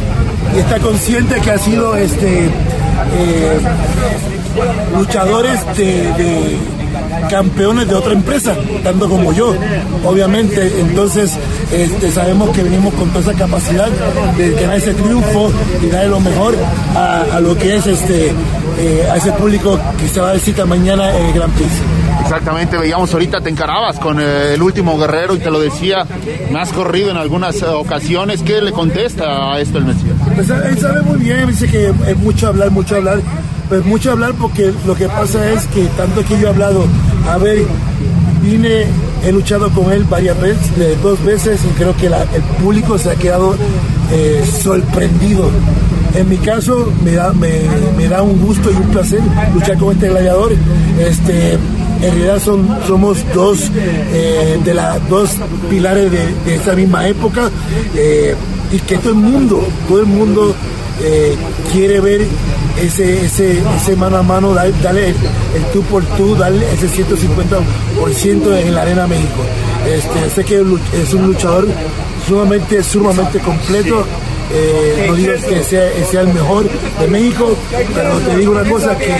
y está consciente que ha sido este eh, luchadores de campeones de otra empresa, tanto como yo, obviamente. Entonces, este, sabemos que venimos con toda esa capacidad de ganar ese triunfo y darle lo mejor a, a lo que es este eh, a ese público que se va a ver cita mañana en el Gran Prix. Exactamente, veíamos ahorita te encarabas con eh, el último guerrero y te lo decía, me has corrido en algunas eh, ocasiones. ¿Qué le contesta a esto el Mesías? Pues él sabe muy bien, dice que es mucho hablar, mucho hablar. Pues mucho hablar porque lo que pasa es que tanto que yo he hablado, a ver, vine, he luchado con él varias veces, dos veces, y creo que el público se ha quedado eh, sorprendido. En mi caso, me da, me, da un gusto y un placer luchar con este gladiador. Este, en realidad son, somos dos eh, de las dos pilares de, de esa misma época eh, y que todo el mundo, todo el mundo quiere ver ese, ese, ese mano a mano, darle el, tú por tú, darle ese 150% en la Arena México. Este, sé que es un luchador sumamente, sumamente completo. Eh, no digo que sea, sea el mejor de México, pero te digo una cosa, que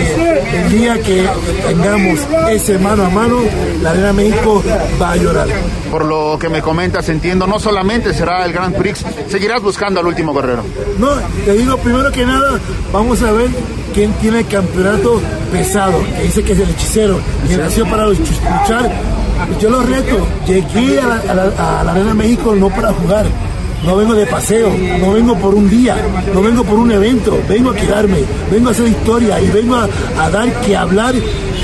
el día que tengamos ese mano a mano, la Arena México va a llorar. Por lo que me comentas, entiendo, no solamente será el Grand Prix, seguirás buscando al último guerrero. No, te digo primero que nada, vamos a ver quién tiene el campeonato pesado, que dice que es el hechicero, que nació para luch- luchar. Yo lo reto, llegué a la, a la- a la Arena México no para jugar. No vengo de paseo, no vengo por un día, no vengo por un evento, vengo a quedarme, vengo a hacer historia y vengo a, a dar que hablar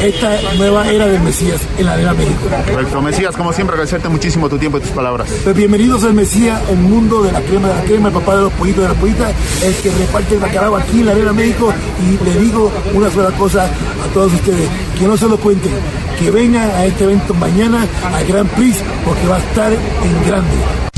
esta nueva era del Mesías en la Arena México. Correcto, Mesías, como siempre, agradecerte muchísimo tu tiempo y tus palabras. Pues bienvenidos al Mesías, el mundo de la crema de la crema, el papá de los pollitos de la pollita, el que reparte el bacalao aquí en la Arena México. Y le digo una sola cosa a todos ustedes, que no se lo cuenten, que vengan a este evento mañana al Gran Prix, porque va a estar en grande.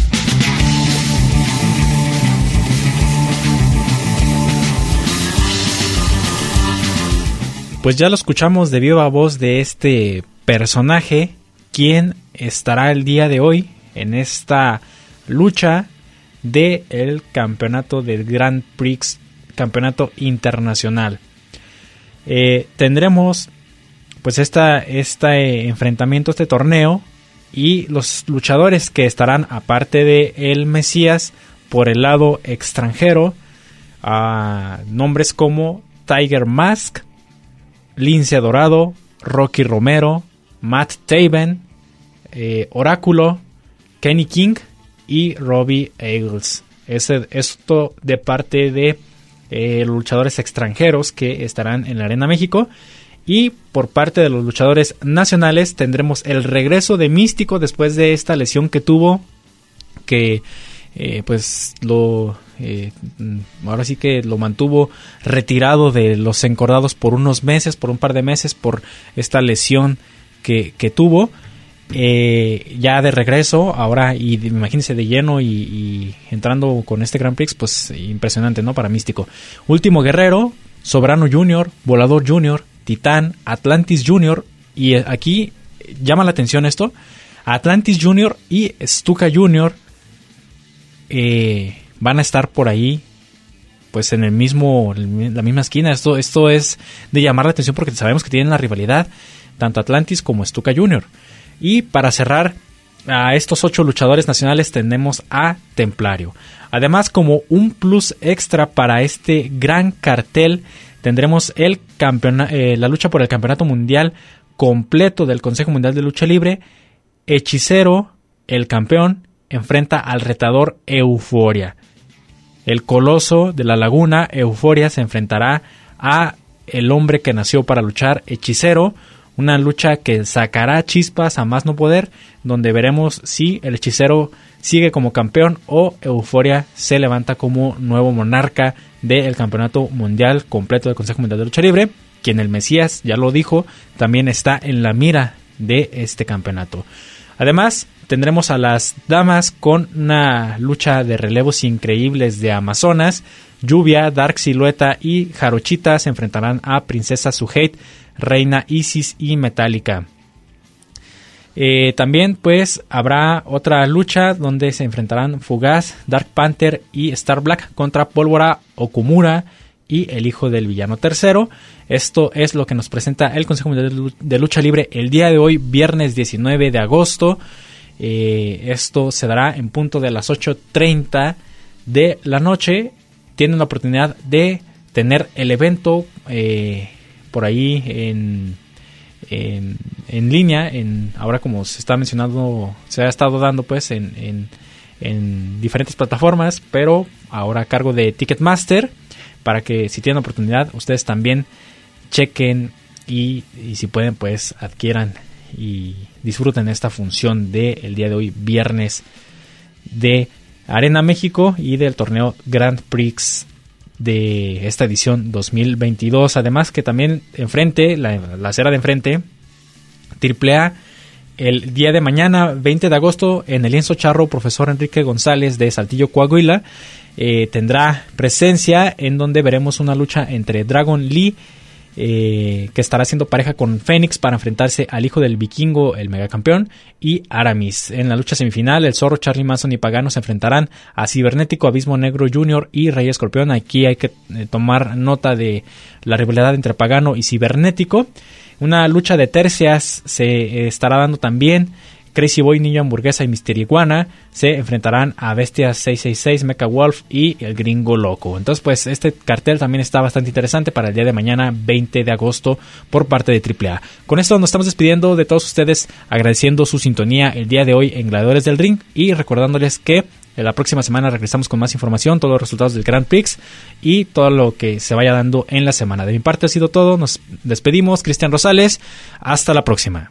Pues ya lo escuchamos de viva voz de este personaje, quien estará el día de hoy en esta lucha del el campeonato del Grand Prix, campeonato internacional. Eh, tendremos pues esta, este enfrentamiento, este torneo y los luchadores que estarán aparte de el Mesías por el lado extranjero a nombres como Tiger Mask, Lince Dorado, Rocky Romero, Matt Taven, eh, Oráculo, Kenny King y Robbie Eagles. esto de parte de eh, luchadores extranjeros que estarán en la Arena México. Y por parte de los luchadores nacionales tendremos el regreso de Místico después de esta lesión que tuvo. Que eh, pues lo eh, ahora sí que lo mantuvo retirado de los encordados por unos meses, por un par de meses, por esta lesión que, tuvo. Eh, ya de regreso, ahora y imagínense de lleno y, entrando con este Grand Prix, pues impresionante, ¿no? Para Místico. Último Guerrero, Sobrano Junior, Volador Junior, Titán, Atlantis Junior y aquí llama la atención esto, Atlantis Junior y Stuka Junior eh, van a estar por ahí pues en el mismo la misma esquina. Esto esto es de llamar la atención porque sabemos que tienen la rivalidad tanto Atlantis como Stuka Junior. Y para cerrar a estos ocho luchadores nacionales tenemos a Templario. Además como un plus extra para este gran cartel tendremos el eh, la lucha por el campeonato mundial completo del Consejo Mundial de Lucha Libre. Hechicero el campeón enfrenta al retador Euforia. El coloso de la laguna, Euforia, se enfrentará a el hombre que nació para luchar, Hechicero, una lucha que sacará chispas a más no poder, donde veremos si el hechicero sigue como campeón o Euforia se levanta como nuevo monarca del campeonato mundial completo del Consejo Mundial de Lucha Libre, quien el Mesías ya lo dijo, también está en la mira de este campeonato. Además, tendremos a las damas con una lucha de relevos increíbles de Amazonas. Lluvia, Dark Silueta y Jarochita se enfrentarán a Princesa Suheit, Reina Isis y Metallica. Eh, también pues habrá otra lucha donde se enfrentarán Fugaz, Dark Panther y Star Black contra Pólvora Okumura y el hijo del villano tercero. Esto es lo que nos presenta el Consejo Mundial de Lucha Libre el día de hoy, viernes 19 de agosto. Eh, esto se dará en punto de las 8.30 de la noche. Tienen la oportunidad de tener el evento eh, por ahí en, en, línea. En, ahora como se está mencionando, se ha estado dando pues en, en diferentes plataformas, pero ahora a cargo de Ticketmaster para que si tienen oportunidad ustedes también chequen y, si pueden pues adquieran y disfruten esta función del el día de hoy viernes de Arena México y del torneo Grand Prix de esta edición 2022 además que también enfrente la, la acera de enfrente AAA el día de mañana, 20 de agosto, en el lienzo charro, profesor Enrique González de Saltillo, Coahuila, eh, tendrá presencia en donde veremos una lucha entre Dragon Lee eh, que estará haciendo pareja con Fénix para enfrentarse al hijo del vikingo, el megacampeón, y Aramis. En la lucha semifinal, el zorro Charlie Manson y Pagano se enfrentarán a Cibernético, Abismo Negro Jr. y Rey Escorpión. Aquí hay que eh, tomar nota de la rivalidad entre Pagano y Cibernético. Una lucha de tercias se estará dando también Crazy Boy, Niño Hamburguesa y Mister Iguana se enfrentarán a Bestia 666, Mecha Wolf y el Gringo Loco. Entonces, pues este cartel también está bastante interesante para el día de mañana, 20 de agosto, por parte de AAA. Con esto nos estamos despidiendo de todos ustedes, agradeciendo su sintonía el día de hoy en Gladiadores del Ring y recordándoles que la próxima semana regresamos con más información, todos los resultados del Grand Prix y todo lo que se vaya dando en la semana. De mi parte ha sido todo, nos despedimos, Cristian Rosales, hasta la próxima.